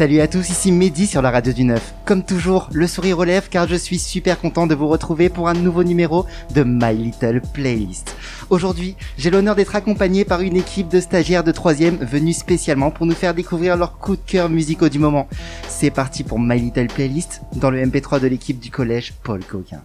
Salut à tous, ici Mehdi sur la radio du 9. Comme toujours, le sourire relève car je suis super content de vous retrouver pour un nouveau numéro de My Little Playlist. Aujourd'hui, j'ai l'honneur d'être accompagné par une équipe de stagiaires de 3ème venus spécialement pour nous faire découvrir leurs coups de cœur musicaux du moment. C'est parti pour My Little Playlist dans le MP3 de l'équipe du collège Paul Gauguin.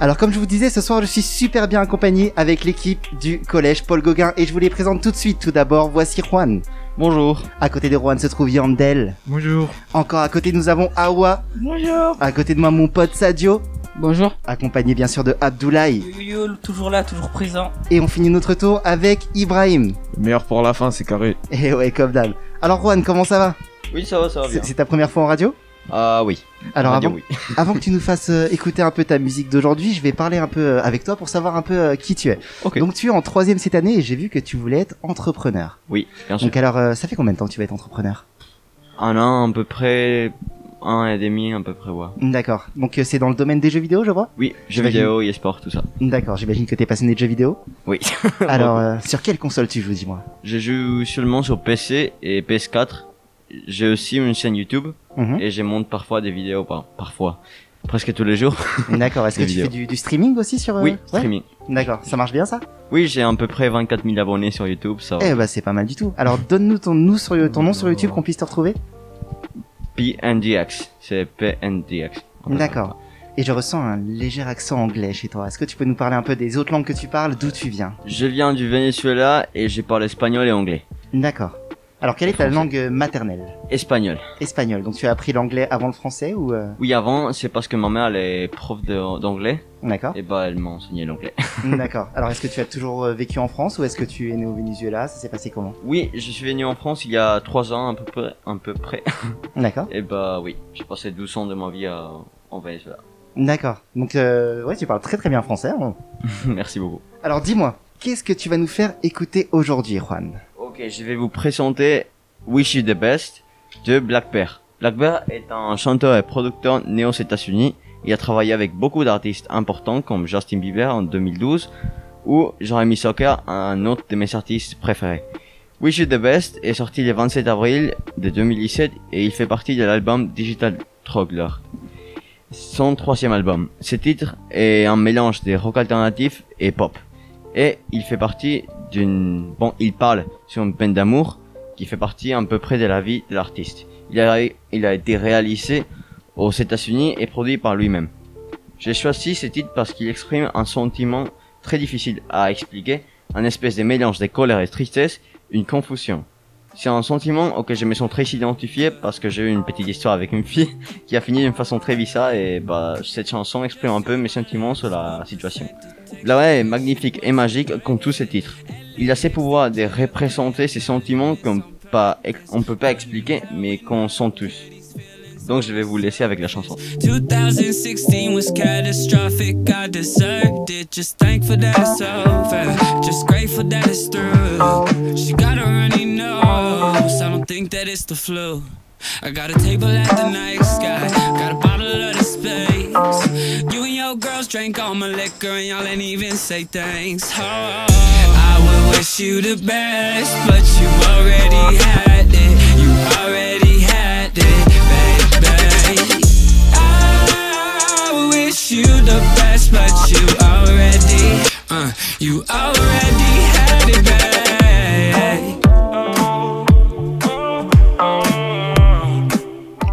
Alors comme je vous disais, ce soir je suis super bien accompagné avec l'équipe du collège Paul Gauguin et je vous les présente tout de suite. Tout d'abord, voici Juan. Bonjour. À côté de Juan se trouve Yandel. Bonjour. Encore à côté nous avons Awa. Bonjour. À côté de moi mon pote Sadio. Bonjour. Accompagné bien sûr de Abdoulaye. Yo, yo, toujours là, toujours présent. Et on finit notre tour avec Ibrahim. Le meilleur pour la fin, c'est carré. Et ouais, comme d'hab. Alors Juan, comment ça va? Oui, ça va, ça va bien. C'est c'est ta première fois en radio? Ah oui. Alors avant, oui. avant que tu nous fasses euh, écouter un peu ta musique d'aujourd'hui, je vais parler un peu euh, avec toi pour savoir un peu euh, qui tu es. Ok. Donc tu es en troisième cette année et j'ai vu que tu voulais être entrepreneur. Oui, bien sûr. Donc alors, ça fait combien de temps que tu vas être entrepreneur? Un an, à peu près. Un et demi, à peu près, ouais. D'accord. Donc c'est dans le domaine des jeux vidéo, je vois? Oui, jeux vidéo, e-sport, tout ça. D'accord, j'imagine que t'es passionné de jeux vidéo. Oui. Alors, sur quelle console tu joues, dis-moi? Je joue seulement sur PC et PS4. J'ai aussi une chaîne YouTube Mhm. et je monte parfois des vidéos, par- parfois. Presque tous les jours. D'accord, est-ce que tu fais du, du streaming aussi sur... euh, oui, ouais streaming. D'accord, ça marche bien ça Oui, j'ai à peu près 24 000 abonnés sur YouTube, ça. Eh bah c'est pas mal du tout. Alors donne-nous ton, nous sur, ton nom sur YouTube qu'on puisse te retrouver. PNDX. C'est PNDX. D'accord. Et je ressens un léger accent anglais chez toi. Est-ce que tu peux nous parler un peu des autres langues que tu parles, d'où tu viens? Je viens du Venezuela et je parle espagnol et anglais. D'accord. Alors quelle est ta langue euh, maternelle Espagnol. Espagnol. Donc tu as appris l'anglais avant le français ou euh, Oui, avant, c'est parce que ma mère, elle est prof d'anglais. D'accord. Et bah, elle m'a enseigné l'anglais. D'accord. Alors est-ce que tu as toujours euh, vécu en France ou est-ce que tu es né au Venezuela? Ça s'est passé comment? Oui, je suis venu en France il y a trois ans à peu près. À peu près. D'accord. Et bah oui, j'ai passé 12 ans de ma vie à- en Venezuela. D'accord. Donc euh, ouais, tu parles très très bien français. hein. Merci beaucoup. Alors dis-moi, qu'est-ce que tu vas nous faire écouter aujourd'hui, Juan? Ok, je vais vous présenter Wish You the Best de Black Bear. Black Bear est un chanteur et producteur né aux États-Unis. Il a travaillé avec beaucoup d'artistes importants comme Justin Bieber en 2012 ou Jeremy Soccer, un autre de mes artistes préférés. Wish You the Best est sorti le 27 avril de 2017 et il fait partie de l'album Digital Troggler. Son troisième album. Ce titre est un mélange de rock alternatif et pop. Et il fait partie d'une... Bon, il parle sur une peine d'amour qui fait partie à peu près de la vie de l'artiste. Il a, été réalisé aux États-Unis et produit par lui-même. J'ai choisi ce titre parce qu'il exprime un sentiment très difficile à expliquer, un espèce de mélange de colère et de tristesse, une confusion. C'est un sentiment auquel je me sens très identifié parce que j'ai eu une petite histoire avec une fille qui a fini d'une façon très bizarre et bah cette chanson exprime un peu mes sentiments sur la situation. La vraie est magnifique et magique comme tous ses titres. Il a ses pouvoirs de représenter ces sentiments qu'on on peut pas expliquer mais qu'on sent tous. Donc je vais vous laisser avec la chanson. 2016 was catastrophic. I deserved it. Just thankful that it's over. Just grateful that it's through. She got a runny nose. I don't think that it's the flu. I got a table at the night sky. Got a bottle of the space. You and your girls drank all my liquor and y'all ain't even say thanks. Oh, I would wish you the best, but you already had it. You already wish you the best, but you already, uh, you already had it, babe.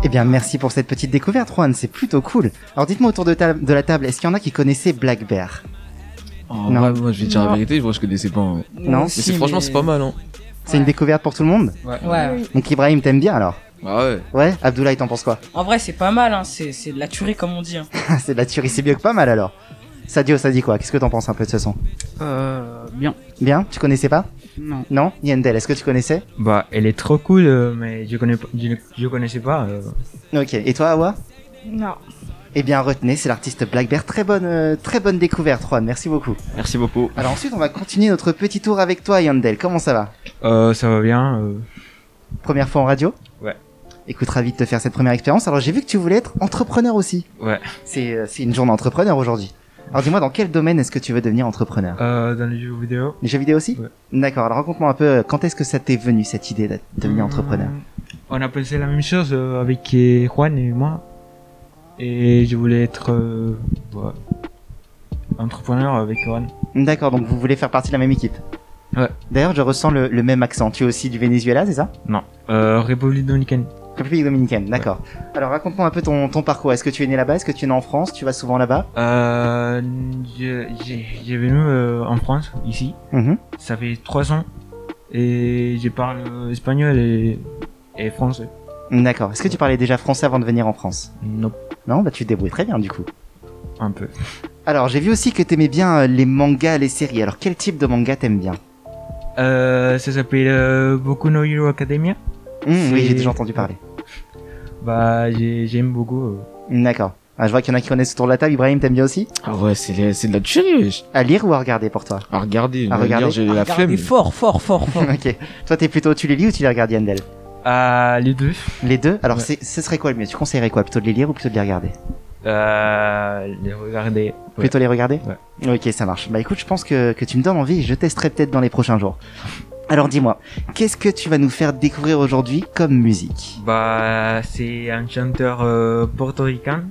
Eh bien, merci pour cette petite découverte, Juan. C'est plutôt cool. Alors, dites-moi autour de, ta- de la table, est-ce qu'il y en a qui connaissaient Black Bear? Oh, Non. moi, moi, je vais dire la vérité, je connaissais pas. ouais. Non Mais c'est, franchement, c'est pas mal, hein. C'est une découverte pour tout le monde? Ouais. Donc, Ibrahim, t'aimes bien alors? Bah ouais. Ouais Abdoulaye, t'en penses quoi? En vrai, c'est pas mal, hein. C'est c'est de la tuerie, comme on dit. Hein. C'est de la tuerie, c'est mieux que pas mal alors. Sadio, ça dit quoi? Qu'est-ce que t'en penses un peu de ce son? Euh, bien. Bien? Tu connaissais pas? Non. Non? Yandel, est-ce que tu connaissais? Bah, elle est trop cool, euh, mais je connais pas, je, je connaissais pas. euh. Ok. Et toi, Awa? Non. Eh bien, retenez, c'est l'artiste Black Bear. Très bonne, euh, très bonne découverte, Juan. Merci beaucoup. Merci beaucoup. Alors ensuite, on va continuer notre petit tour avec toi, Yandel. Comment ça va? Euh, ça va bien. euh. Première fois en radio? Ouais. Écoute, ravi de te faire cette première expérience. Alors j'ai vu que tu voulais être entrepreneur aussi. Ouais. C'est euh, c'est une journée entrepreneur aujourd'hui. Alors dis-moi, dans quel domaine est-ce que tu veux devenir entrepreneur? Euh, dans les jeux vidéo. Les jeux vidéo aussi? Ouais. D'accord, alors raconte-moi un peu, euh, quand est-ce que ça t'est venu cette idée de devenir entrepreneur? Hum, On a pensé la même chose euh, avec euh, Juan et moi. Et je voulais être euh, entrepreneur avec Juan. D'accord, donc vous voulez faire partie de la même équipe? Ouais. D'ailleurs, je ressens le, le même accent. Tu es aussi du Venezuela, c'est ça? Non. Euh, République dominicaine. République dominicaine, d'accord. Alors raconte-moi un peu ton, ton parcours. Est-ce que tu es né là-bas? Est-ce que tu es né en France? Tu vas souvent là-bas? Euh, j'ai j'ai venu euh, en France, ici. Mhm. Ça fait trois ans. Et je parle espagnol et, et français. D'accord. Est-ce que tu parlais déjà français avant de venir en France? Non, Non? Bah tu te débrouilles très bien du coup. un peu. Alors j'ai vu aussi que t'aimais bien euh, les mangas, les séries. Alors quel type de manga t'aimes bien? Euh, ça s'appelle euh, Boku no Hero Academia. Hum, Oui, j'ai déjà entendu parler. Bah, j'ai- j'aime beaucoup. euh. D'accord. Ah, je vois qu'il y en a qui connaissent autour de la table. Ibrahim, t'aimes bien aussi? Ah ouais, c'est de la tuerie. À lire ou à regarder pour toi? À regarder, À regarder? j'ai la flemme. fort, fort, fort, fort. Ok. Toi, t'es plutôt, tu les lis ou tu les regardes Yandel? Ah, les deux. Les deux? Alors, Ouais. ce serait quoi le mieux? Tu conseillerais quoi? Plutôt de les lire ou plutôt de les regarder? Euh, les regarder. Ouais. Plutôt les regarder? Ouais. Ok, ça marche. Bah écoute, je pense que, que tu me donnes envie et je testerai peut-être dans les prochains jours. Alors dis-moi, qu'est-ce que tu vas nous faire découvrir aujourd'hui comme musique Bah, c'est un chanteur euh, portoricain.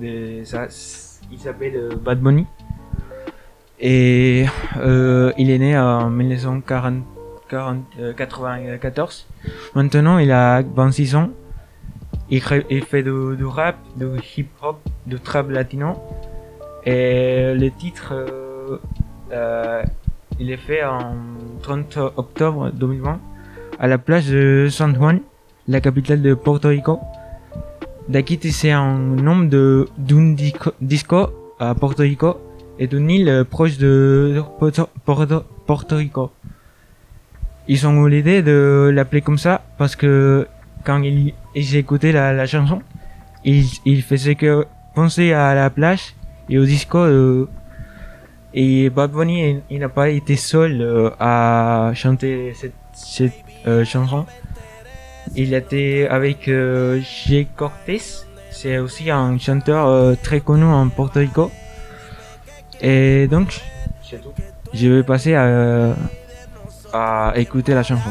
Il s'appelle euh, Bad Bunny. Et euh, il est né en 1994. Maintenant, il a 26 ans. Il, fait du, du rap, du hip-hop, du trap latino. Et le titre, il est fait en 30 octobre 2020 à la plage de San Juan, la capitale de Porto Rico. D'aqui, c'est un nom de d'un disco, à Porto Rico et d'une île proche de Porto, Porto, Porto Rico. Ils ont eu l'idée de l'appeler comme ça parce que quand ils, ils écoutaient la, la chanson, ils, ils faisaient que penser à la plage et au disco. euh, et Bad Bunny, il, n'a pas été seul euh, à chanter cette, cette euh, chanson. Il était avec euh, Jay Cortés. C'est aussi un chanteur euh, très connu en Porto Rico. Et donc, tout. Je vais passer à, à écouter la chanson.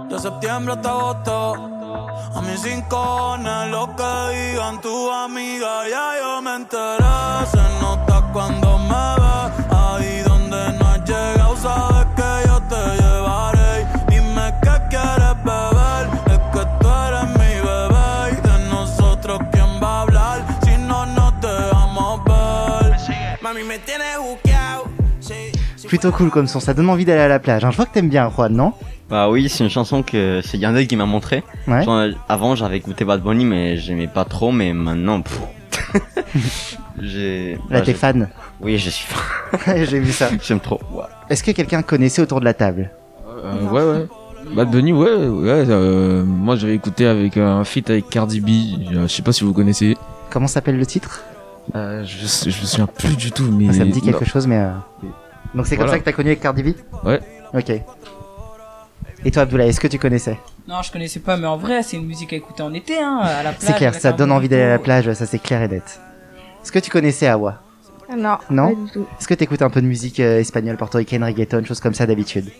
de septiembre hasta agosto. A mis rincones, lo que digan tu amiga, ya yo me enteré. Se nota cuando me ves, ahí donde no has llegado, sabes que yo te llevaré. Dime qué quieres beber, es que tú eres mi bebé. Y de nosotros, ¿quién va a hablar si no nos dejamos ver? Mami, me tienes buqueado. Plutôt cool comme son, ça donne envie d'aller à la plage. hein. Je vois que t'aimes bien, Juan, non? Bah oui, c'est une chanson que c'est Yandel qui m'a montré. Ouais. Genre, avant, j'avais écouté Bad Bunny, mais j'aimais pas trop, mais maintenant, pff. j'ai. Là, bah, t'es fan. Oui, je suis fan. J'ai vu ça. J'aime trop. Ouais. Est-ce que quelqu'un connaissait autour de la table? Euh, ouais, ouais. Bad Bunny, ouais, ouais. euh, moi, j'avais écouté avec un feat avec Cardi B. euh, Je sais pas si vous connaissez. Comment s'appelle le titre? Euh, je, me souviens plus du tout, mais. Ah, Ça me dit quelque Non. chose, mais... euh, Donc c'est comme Voilà. ça que t'as connu avec Cardi B? Ouais. Ok. Et toi, Abdoulaye, est-ce que tu connaissais Non, je connaissais pas, mais en vrai, c'est une musique à écouter en été, hein, à la plage. C'est clair, ça donne envie d'aller à la plage, ça c'est clair et net. Est-ce que tu connaissais Awa Non, Non pas du tout. Est-ce que t'écoutes un peu de musique euh, espagnole, portoricaine, reggaeton, choses comme ça d'habitude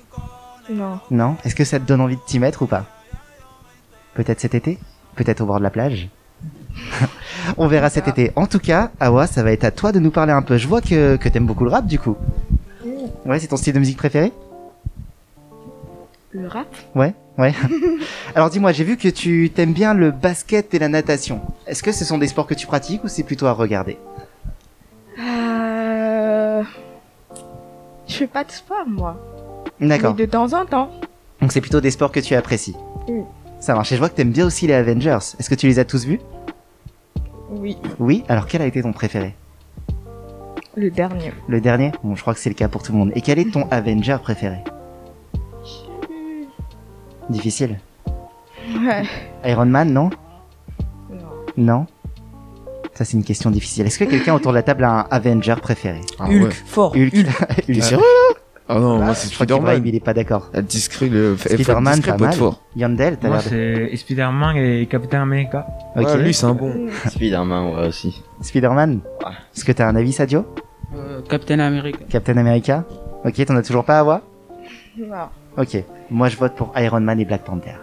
Non. Non Est-ce que ça te donne envie de t'y mettre ou pas Peut-être cet été Peut-être au bord de la plage On verra cet été. En tout cas, Awa, ça va être à toi de nous parler un peu. Je vois que, que t'aimes beaucoup le rap du coup. Ouais, c'est ton style de musique préféré Le rap Ouais, ouais. Alors dis-moi, j'ai vu que tu t'aimes bien le basket et la natation. Est-ce que ce sont des sports que tu pratiques ou c'est plutôt à regarder? Euh... Je fais pas de sport, moi. D'accord. Mais de temps en temps. Donc c'est plutôt des sports que tu apprécies. Oui. Ça marche. Et je vois que t'aimes bien aussi les Avengers. Est-ce que tu les as tous vus? Oui, Oui. Alors quel a été ton préféré? Le dernier. Le dernier? Bon, je crois que c'est le cas pour tout le monde. Et quel est ton Avenger préféré? Difficile. Ouais. Iron Man, non? Non. Non? Ça, c'est une question difficile. Est-ce que quelqu'un autour de la table a un Avenger préféré? Ah Hulk, ouais. fort. Hulk. Hulk. sérieux Ah non, Bah, moi c'est Spider-Man. il est pas d'accord. Elle discret le. Spider-Man, pas mal. fort. Yandel, t'as Moi, l'air de... c'est Spider-Man et Captain America. Ok. Ouais, lui c'est un bon. Spider-Man, ouais, aussi. Spider-Man? Ouais. Est-ce que t'as un avis, Sadio? Euh, Captain America. Captain America? Ok, t'en as toujours pas à voir Non. Ok. Moi, je vote pour Iron Man et Black Panther.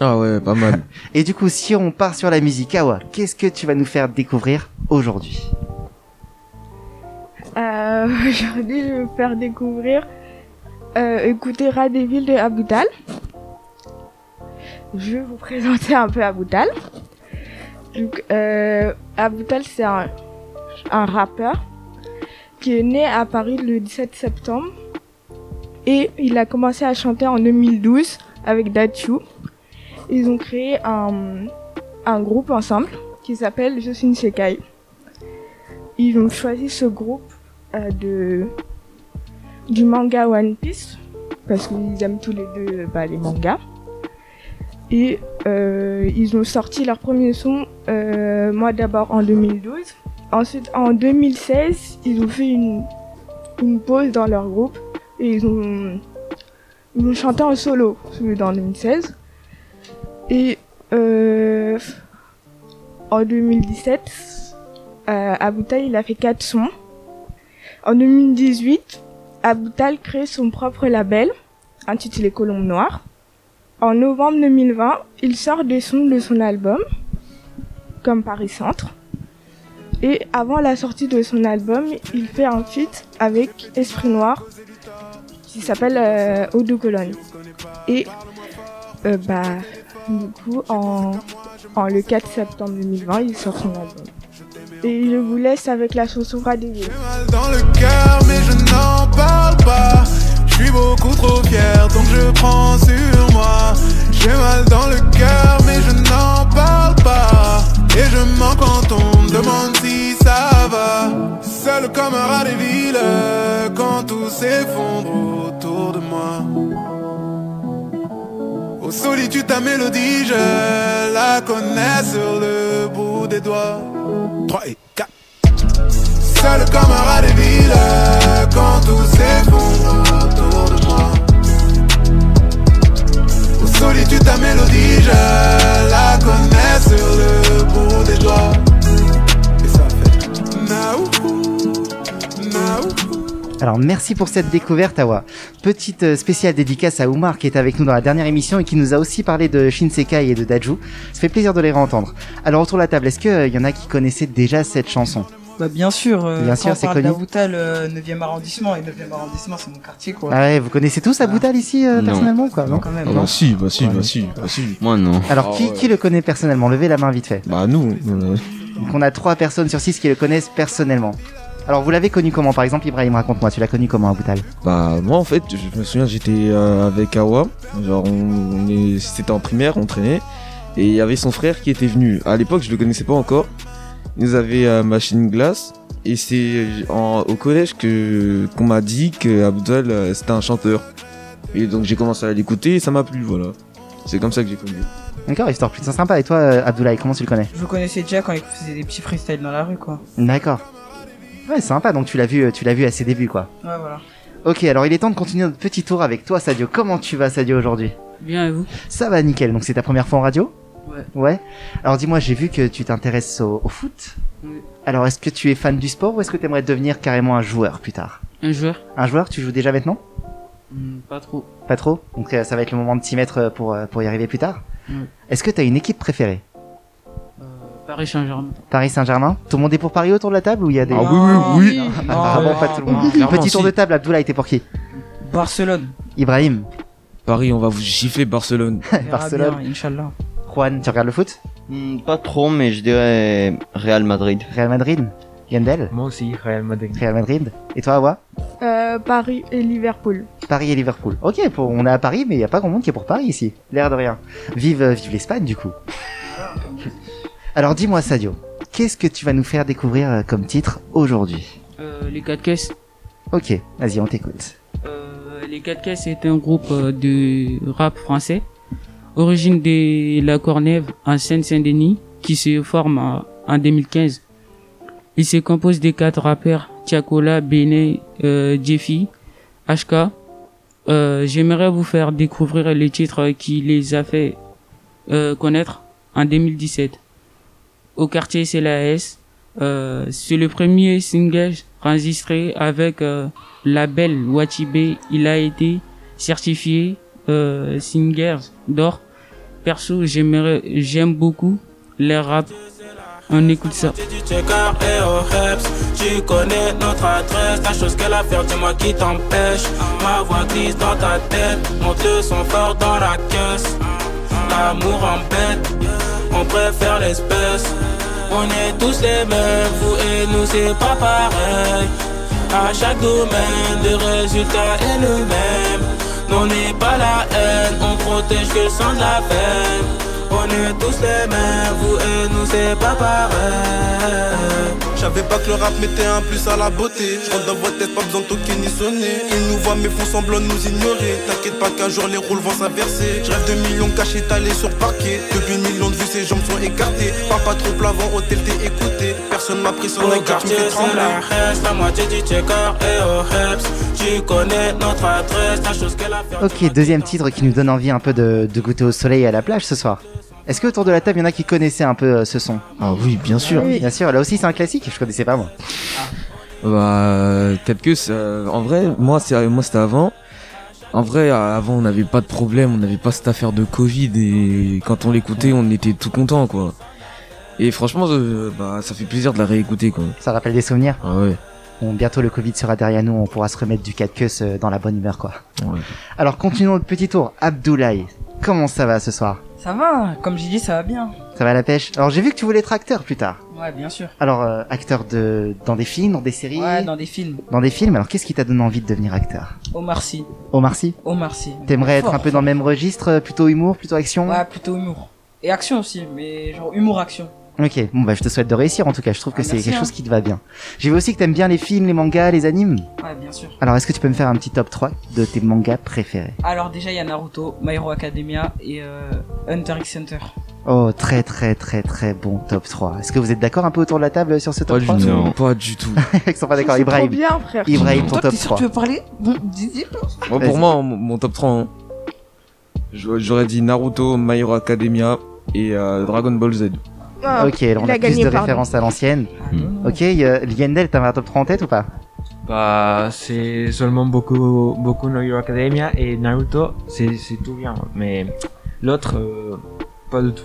Ah ouais, pas mal. Et du coup, si on part sur la musique, Awa, qu'est-ce que tu vas nous faire découvrir aujourd'hui? Euh, Aujourd'hui, je vais vous faire découvrir euh, écouter Radeville de Aboutal. Je vais vous présenter un peu Aboutal. Donc, euh, Aboutal, c'est un, un rappeur qui est né à Paris le 17 septembre. Et il a commencé à chanter en 2012 avec Dachu. Ils ont créé un, un groupe ensemble qui s'appelle Josin Sekai. Ils ont choisi ce groupe euh, de du manga One Piece parce qu'ils aiment tous les deux bah, les mangas et euh, ils ont sorti leur premier son euh, moi d'abord en 2012 ensuite en 2016 ils ont fait une une pause dans leur groupe et ils ont ils ont chanté en solo celui dans 2016 et euh, en 2017 euh, Aboutal il a fait quatre sons en 2018, Aboutal crée son propre label, intitulé Colombe Noire. En novembre 2020, il sort des sons de son album, comme Paris Centre. Et avant la sortie de son album, il fait un feat avec Esprit Noir, qui s'appelle euh, Cologne. Et euh, bah, du coup, en, en le 4 septembre 2020, il sort son album. Et je vous laisse avec la chanson Radeville. J'ai mal dans le cœur, mais je n'en parle pas. Je suis beaucoup trop fier, donc je prends sur moi. J'ai mal dans le cœur, mais je n'en parle pas. Et je mens quand on me demande si ça va. Seul comme un rat des villes, tout s'effondre autour de moi. Aux solitude, ta mélodie, je la connais sur le bout des doigts. 3 et 4. Seul comme un rat des villes, quand tout s'effondre autour de moi. Aux solitude, ta mélodie, je la connais sur le bout des doigts. Et ça fait naou, naou. Alors merci pour cette découverte Awa. Petite euh, spéciale dédicace à Oumar qui est avec nous dans la dernière émission et qui nous a aussi parlé de Shinsekai et de Daju. Ça fait plaisir de les réentendre. Alors autour de la table, est-ce qu'il y en a qui connaissaient déjà cette chanson? Bah bien sûr, euh, Bien quand sûr, on c'est parle connu. d'Aboutal, euh, 9e arrondissement, et 9e arrondissement c'est mon quartier quoi. Ah ouais, vous connaissez tous Aboutal ici euh, personnellement ou quoi non quand même. Ah non. bah si, bah si, Ouais. bah si, bah si. Moi, non. Alors Ah qui, ouais. qui le connaît personnellement? Levez la main vite fait. Bah nous. euh, Donc on a trois personnes sur six qui le connaissent personnellement. Alors vous l'avez connu comment Par exemple Ibrahim, raconte-moi, tu l'as connu comment Aboutal Bah moi en fait, je me souviens j'étais euh, avec Awa, genre on, on c'était en primaire, on traînait, et il y avait son frère qui était venu. À l'époque je le connaissais pas encore. Il nous avait euh, machine glace, et c'est au collège que qu'on m'a dit que Abdel euh, c'était un chanteur. Et donc j'ai commencé à l'écouter et ça m'a plu, voilà. C'est comme ça que j'ai connu. D'accord, histoire plutôt sympa. Et toi euh, Abdoulaye, comment tu le connais? Je le connaissais déjà quand il faisait des petits freestyles dans la rue quoi. D'accord. Ouais, sympa, donc tu l'as vu, euh, tu l'as vu à ses débuts quoi. Ouais voilà. Ok, alors il est temps de continuer notre petit tour avec toi, Sadio. Comment tu vas, Sadio, aujourd'hui? Bien et vous? Ça va nickel. Donc c'est ta première fois en radio? Ouais. Ouais. Alors dis-moi, j'ai vu que tu t'intéresses au, au foot. Oui. Alors est-ce que tu es fan du sport ou est-ce que tu aimerais devenir carrément un joueur plus tard? Un joueur Un joueur, tu joues déjà maintenant? Hmm, Pas trop. Pas trop? Donc euh, ça va être le moment de t'y mettre euh, pour, euh, pour y arriver plus tard Oui. Est-ce que tu as une équipe préférée? Paris Saint-Germain. Paris Saint-Germain Tout le monde est pour Paris autour de la table ou il y a des... Ah oui, oui, oui. Ah, Non, vraiment non, pas tout le monde. Clairement, Petit tour si. de table, Abdoulaye, t'es pour qui? Barcelone. Ibrahim Paris, on va vous gifler Barcelone. Barcelone. bien, Inch'Allah. Juan, tu regardes le foot? Hmm, pas trop, mais je dirais Real Madrid. Real Madrid Yandel? Moi aussi, Real Madrid. Real Madrid Et toi, Awa? Euh, Paris et Liverpool. Paris et Liverpool. Ok, pour, on est à Paris, mais il y a pas grand monde qui est pour Paris ici. L'air de rien. Vive, euh, vive l'Espagne du coup. Alors dis-moi Sadio, qu'est-ce que tu vas nous faire découvrir euh, comme titre aujourd'hui? Euh, les 4 caisses. Ok, vas-y, on t'écoute. Euh, les 4 caisses est un groupe de rap français, origine de La Cornève en Seine-Saint-Denis, qui se forme en- en 2015. Il se compose des quatre rappeurs Tiakola, Bene, euh, Jeffy, HK. Euh, J'aimerais vous faire découvrir les titres qui les a fait euh, connaître en 2017. Au quartier c'est la S. Euh, c'est le premier single enregistré avec euh, label Wachibé. Il a été certifié euh, Singers d'or. Perso, j'aimerais, j'aime beaucoup les rap. On écoute ça. au Heps. Tu connais notre adresse, la chose qu'elle a faire, dis-moi qui t'empêche. Ma voix glisse dans ta tête, monte le son fort dans la caisse. L'amour embête, on préfère l'espèce. On est tous les mêmes, vous et nous c'est pas pareil. À chaque domaine, le résultat est le même. On n'est pas la haine, on protège que le sang de la veine. On est tous les mêmes, vous et nous c'est pas pareil. J'avais pas que le rap mettait un plus à la beauté. Je rentre dans votre tête, pas besoin de toquer ni sonner. Ils nous voient mais font semblant de nous ignorer. T'inquiète pas qu'un jour les rôles vont s'inverser. Je rêve de millions cachés talés sur parquet. Depuis une million de vues, ses jambes sont écartées. Parle pas trop plavant, hôtel t'es écouté. Personne m'a pris son regard, tu fais trembler. la moitié du checker et au Heps. Tu connais notre adresse, la chose qu'elle a fait. Ok, deuxième titre qui nous donne envie un peu de, de goûter au soleil et à la plage ce soir. Est-ce que autour de la table, il y en a qui connaissaient un peu euh, ce son? Ah oui, bien sûr. Bien sûr, là aussi c'est un classique, je connaissais pas moi. Bah, quelques, euh, en vrai, moi, c'est, moi, c'était avant. En vrai, avant, on n'avait pas de problème, on n'avait pas cette affaire de Covid et quand on l'écoutait, on était tout content, quoi. Et franchement, euh, bah, ça fait plaisir de la réécouter, quoi. Ça rappelle des souvenirs? Ah ouais. Bon, bientôt le Covid sera derrière nous, on pourra se remettre du 4 queues euh, dans la bonne humeur quoi. Ouais. Alors continuons notre petit tour. Abdoulaye, comment ça va ce soir? Ça va, comme j'ai dit, ça va bien. Ça va à la pêche Alors j'ai vu que tu voulais être acteur plus tard. Ouais, bien sûr. Alors euh, acteur de dans des films, dans des séries, Ouais, dans des films. dans des films. Alors qu'est-ce qui t'a donné envie de devenir acteur? Omar Sy. Omar Sy? Omar Sy. T'aimerais être un peu dans le même registre, euh, plutôt humour, plutôt action? Ouais, plutôt humour. Et action aussi, mais genre humour-action. Ok, bon bah je te souhaite de réussir en tout cas, je trouve que Ah, c'est quelque hein. chose qui te va bien. J'ai vu aussi que t'aimes bien les films, les mangas, les animes. Ouais, bien sûr. Alors est-ce que tu peux me faire un petit top 3 de tes mangas préférés? Alors déjà, il y a Naruto, My Hero Academia et euh, Hunter x Hunter. Oh, très très très très bon top 3. Est-ce que vous êtes d'accord un peu autour de la table sur ce top Pas du 3 tout. Non. Pas du tout. Ils sont pas d'accord, C'est trop Ibrahim. bien, frère. Ibrahim, ton Toi, top t'es sûr 3. que tu veux parler. Moi, pour moi, mon, top 3, hein. J'aurais j'aurais dit Naruto, My Hero Academia et euh, Dragon Ball Z. Ah, Ok, alors on il a, a plus de références à l'ancienne. Hmm. Ok, euh, Liendel, t'avais un top 3 en tête ou pas? Bah, c'est seulement beaucoup, beaucoup No Hero Academia et Naruto, c'est tout bien. Mais l'autre, euh, pas du tout.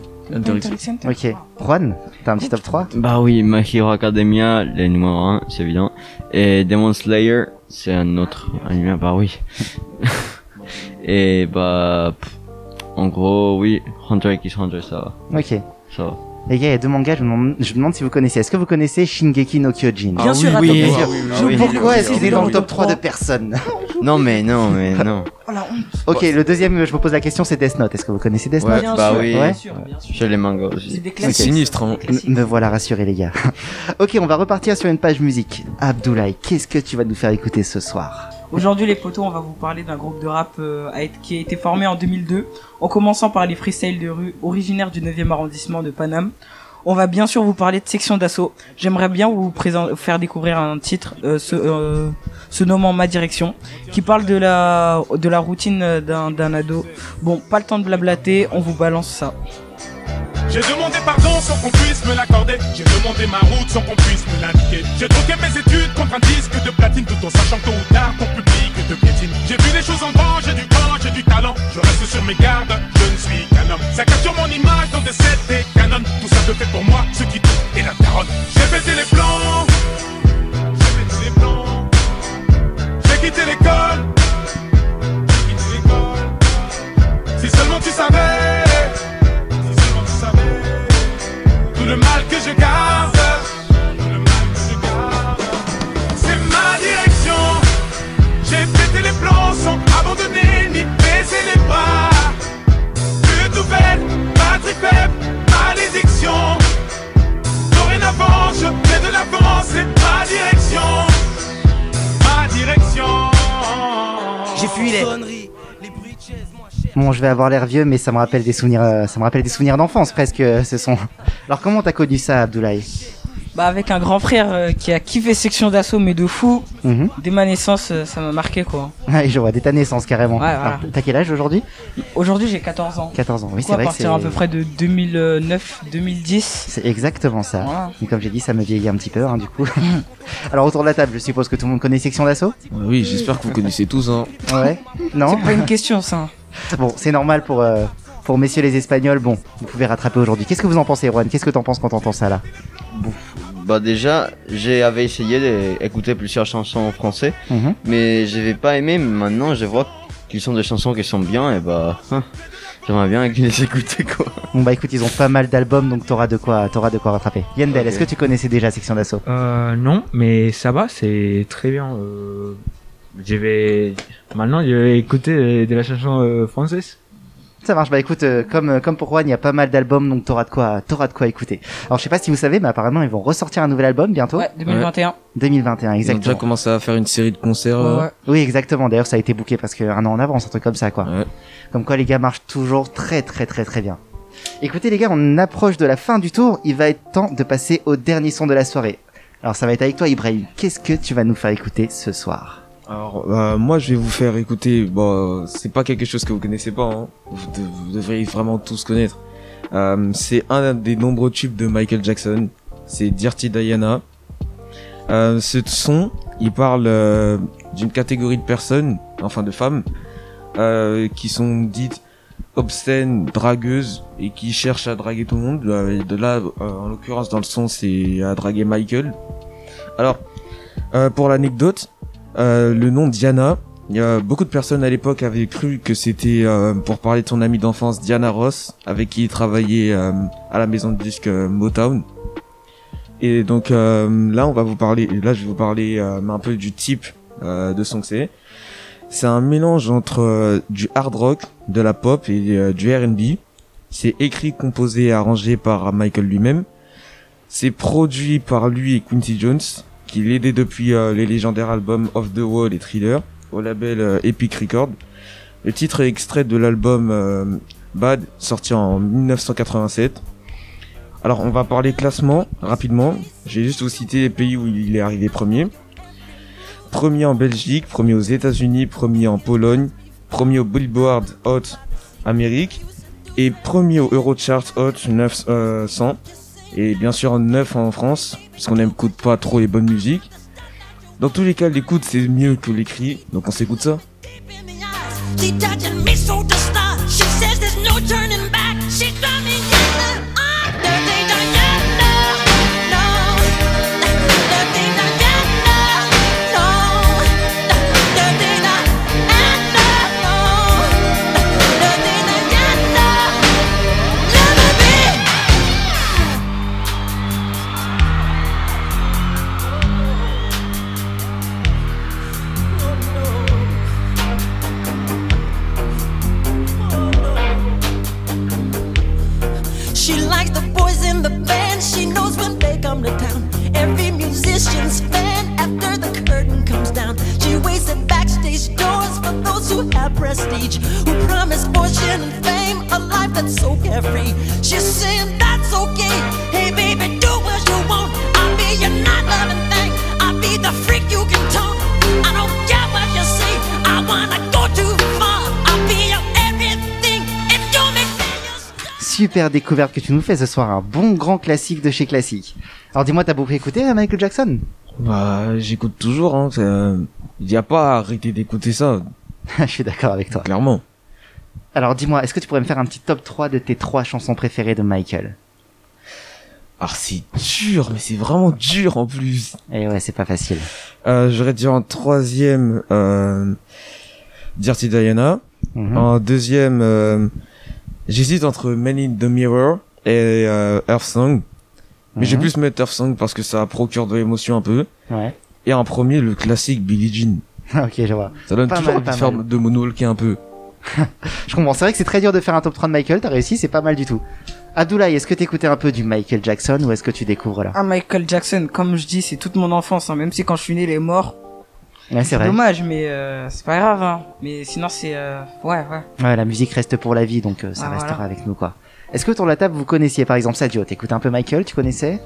Ok. Juan, t'as un petit top 3 Bah oui, My Hero Academia, le numéro 1, c'est évident. Et Demon Slayer, c'est un autre anime, bah oui. Et bah, pff, en gros, oui, Hunter x Hunter, ça va, Ok. ça va. Les gars, il y a deux mangas, je me demande, je me demande si vous connaissez. Est-ce que vous connaissez Shingeki no Kyojin? Bien sûr, attends, Je- oui. Pourquoi est-ce qu'il est dans le top 3 3 de personne Non mais non, mais non. Oh la honte. Ok, le deuxième, je vous pose la question, c'est Death Note. Est-ce que vous connaissez Death Ouais, Note? Bien bah sûr, oui. bien Ouais. sûr, bien sûr. J'ai les mangas C'est aussi. des C'est classiques. sinistre, hein. M- Me voilà rassuré les gars. ok, on va repartir sur une page musique. Abdoulaye, qu'est-ce que tu vas nous faire écouter ce soir? Aujourd'hui, les potos, on va vous parler d'un groupe de rap euh, qui a été formé en 2002, en commençant par les freestyles de rue originaires du 9e arrondissement de Paname. On va bien sûr vous parler de section d'assaut. J'aimerais bien vous faire découvrir un titre euh, se, euh, se nommant Ma Direction, qui parle de la, de la routine d'un ado. Bon, pas le temps de blablater, on vous balance ça. J'ai demandé pardon sans qu'on puisse me l'accorder. J'ai demandé ma route sans qu'on puisse me l'indiquer. J'ai troqué mes études contre un disque de platine tout en sachant tôt ou tard ton public te piétine. J'ai vu les choses en grand, j'ai du temps, j'ai du talent. Je reste sur mes gardes, je ne suis qu'un homme. Ça capture mon image dans des sets et canons. Tout ça te fait pour moi ce qui tout est la carotte. J'ai les J'ai fui les. Bon, je vais avoir l'air vieux, mais ça me rappelle des souvenirs, euh, ça me rappelle des souvenirs d'enfance presque. Euh, ce sont. Alors, comment t'as connu ça, Abdoulaye? Bah avec un grand frère euh, qui a kiffé section d'assaut mais de fou. Mhm. Dès ma naissance, euh, ça m'a marqué quoi. Ouais, je vois, dès ta naissance carrément. Ouais, voilà. Alors, T'as quel âge aujourd'hui? Aujourd'hui j'ai 14 ans. 14 ans. Oui, c'est à vrai que partir à c'est- peu près de 2009-2010. C'est exactement ça. Voilà. Et comme j'ai dit, ça me vieillit un petit peu, hein, du coup. Alors autour de la table, je suppose que tout le monde connaît Section d'Assaut? Oui, j'espère que vous connaissez tous. Hein. Ouais? Non? C'est pas une question ça. Bon, c'est normal pour, euh, pour messieurs les Espagnols. Bon, vous pouvez rattraper aujourd'hui. Qu'est-ce que vous en pensez, Juan Qu'est-ce que t'en penses quand t'entends ça là? Bah déjà, j'avais essayé d'écouter plusieurs chansons en français, Mhm. mais j'avais pas aimé. Mais maintenant, je vois qu'ils sont des chansons qui sont bien, et bah, hein, j'aimerais bien les écouter quoi. Bon bah écoute, ils ont pas mal d'albums, donc t'auras de quoi, t'auras de quoi rattraper. Yandel, Ok. est-ce que tu connaissais déjà Section d'Assaut? Euh, non, mais ça va, c'est très bien. Euh, je vais maintenant, je vais écouter de, de la chanson euh, française. Ça marche. Bah écoute, euh, comme euh, comme pour Juan, il y a pas mal d'albums, donc t'auras de quoi, t'auras de quoi écouter. Alors je sais pas si vous savez, mais apparemment ils vont ressortir un nouvel album bientôt. Ouais, 2021. 2021, Ils ont déjà exactement. commencé à faire une série de concerts. Ouais, là. ouais. Oui, exactement. D'ailleurs, ça a été booké parce qu'un an en avance, un truc comme ça, quoi. Ouais. Comme quoi, les gars marchent toujours très, très, très, très bien. Écoutez, les gars, on approche de la fin du tour. Il va être temps de passer au dernier son de la soirée. Alors, ça va être avec toi, Ibrahim. Qu'est-ce que tu vas nous faire écouter ce soir? Alors, euh, moi, je vais vous faire écouter. Bon, c'est pas quelque chose que vous connaissez pas. Hein. Vous, de- vous devriez vraiment tous connaître. Euh, c'est un des nombreux tubes de Michael Jackson. C'est Dirty Diana. Euh, ce son, il parle euh, d'une catégorie de personnes, enfin de femmes, euh, qui sont dites obscènes, dragueuses et qui cherchent à draguer tout le monde. Euh, de là, en l'occurrence, dans le son, c'est à draguer Michael. Alors, pour l'anecdote, euh, le nom Diana, beaucoup de personnes à l'époque avaient cru que c'était euh, pour parler de son amie d'enfance Diana Ross, avec qui il travaillait euh, à la maison de disque euh, Motown. Et donc là, on va vous parler, là je vais vous parler un peu du type de son que c'est. C'est un mélange entre du hard rock, de la pop et du R&B. C'est écrit, composé et arrangé par Michael lui-même. C'est produit par lui et Quincy Jones, qui l'aidait depuis euh, les légendaires albums Off the Wall et Thriller, au label euh, Epic Records. Le titre est extrait de l'album euh, Bad, sorti en 1987. Alors, on va parler classement, rapidement. J'ai juste vous citer les pays où il est arrivé premier. Premier en Belgique, premier aux États-Unis, premier en Pologne, premier au Billboard Hot Amérique, et premier au Eurochart Hot 900. Et bien sûr, 9 en France, puisqu'on n'écoute pas trop les bonnes musiques. Dans tous les cas, l'écoute c'est mieux que l'écrit, donc on s'écoute ça. Super découverte que tu nous fais ce soir, un bon grand classique de chez Classique. Alors dis-moi, t'as beaucoup écouté euh, Michael Jackson? Bah, j'écoute toujours, hein. euh, Il n'y a pas à arrêter d'écouter ça, Je suis d'accord avec toi. clairement. Alors dis-moi, est-ce que tu pourrais me faire un petit top 3 de tes trois chansons préférées de Michael? Alors c'est dur, mais c'est vraiment dur en plus. Eh ouais, c'est pas facile. Euh, J'aurais dit en troisième euh, Dirty Diana. Mhm. En deuxième, euh, j'hésite entre Men in the Mirror et euh, Earth Song. Mais je vais Mhm. plus mettre Earth Song parce que ça procure de l'émotion un peu. Ouais. Et en premier, le classique Billie Jean. ok, je vois. Ça donne Pas toujours mal, envie de pas faire mal. de moonwalker un peu. Je comprends, c'est vrai que c'est très dur de faire un top 3 de Michael, t'as réussi, c'est pas mal du tout. Abdoulaye, est-ce que t'écoutais un peu du Michael Jackson ou est-ce que tu découvres là? Ah, Michael Jackson, comme je dis, c'est toute mon enfance. hein. Même si quand je suis né, il est mort. Ouais, c'est vrai. Dommage, mais euh, c'est pas grave. Hein. Mais sinon, c'est euh, ouais, ouais. Ouais, la musique reste pour la vie, donc euh, ça Ah, restera voilà. avec nous, quoi. Est-ce que autour de la table, vous connaissiez, par exemple, Sadio? T'écoutes un peu Michael, tu connaissais?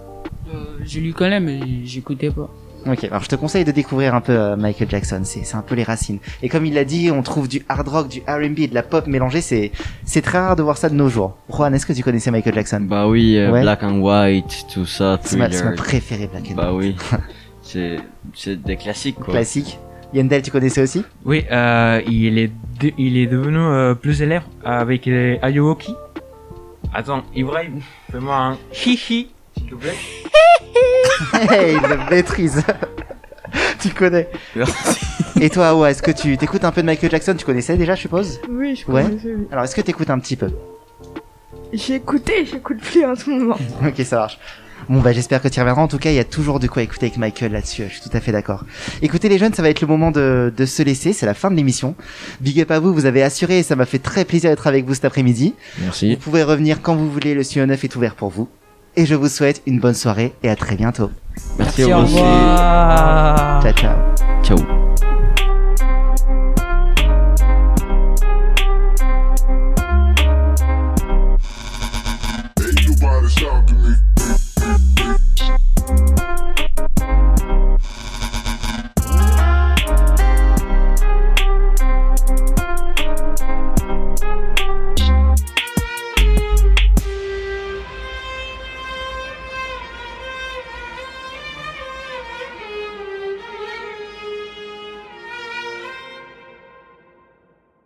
Euh, je lui connais, mais j'écoutais pas. Ok, alors je te conseille de découvrir un peu euh, Michael Jackson, c'est c'est un peu les racines. Et comme il l'a dit, on trouve du hard rock, du R&B et de la pop mélangée, c'est c'est très rare de voir ça de nos jours. Juan, est-ce que tu connaissais Michael Jackson? Bah oui, euh, Ouais. Black and White, tout ça, C'est ma, c'est ma préférée, Black and Bah White. oui, c'est c'est des classiques quoi. Classique. Yandel, tu connaissais aussi? Oui, euh, il, est de- il est devenu euh, plus célèbre avec les Ayoki. Attends, Ibrahim, fais-moi un hihi, s'il te plaît. Hey, il le maîtrise. tu connais. Et toi, Awa, est-ce que tu t'écoutes un peu de Michael Jackson? Tu connaissais déjà, je suppose? Oui, je Ouais. connaissais, oui. Alors, est-ce que t'écoutes un petit peu? J'ai écouté, j'écoute plus en ce moment. Ok, ça marche. Bon bah j'espère que tu y reviendras. En tout cas, il y a toujours de quoi écouter avec Michael là-dessus. Je suis tout à fait d'accord. Écoutez les jeunes, ça va être le moment de, de se laisser. C'est la fin de l'émission. Big up à vous, vous avez assuré et ça m'a fait très plaisir d'être avec vous cet après-midi. Merci. Vous pouvez revenir quand vous voulez. Le studio 9 est ouvert pour vous. Et je vous souhaite une bonne soirée et à très bientôt. Merci, Au au revoir. Ciao ciao. Ciao.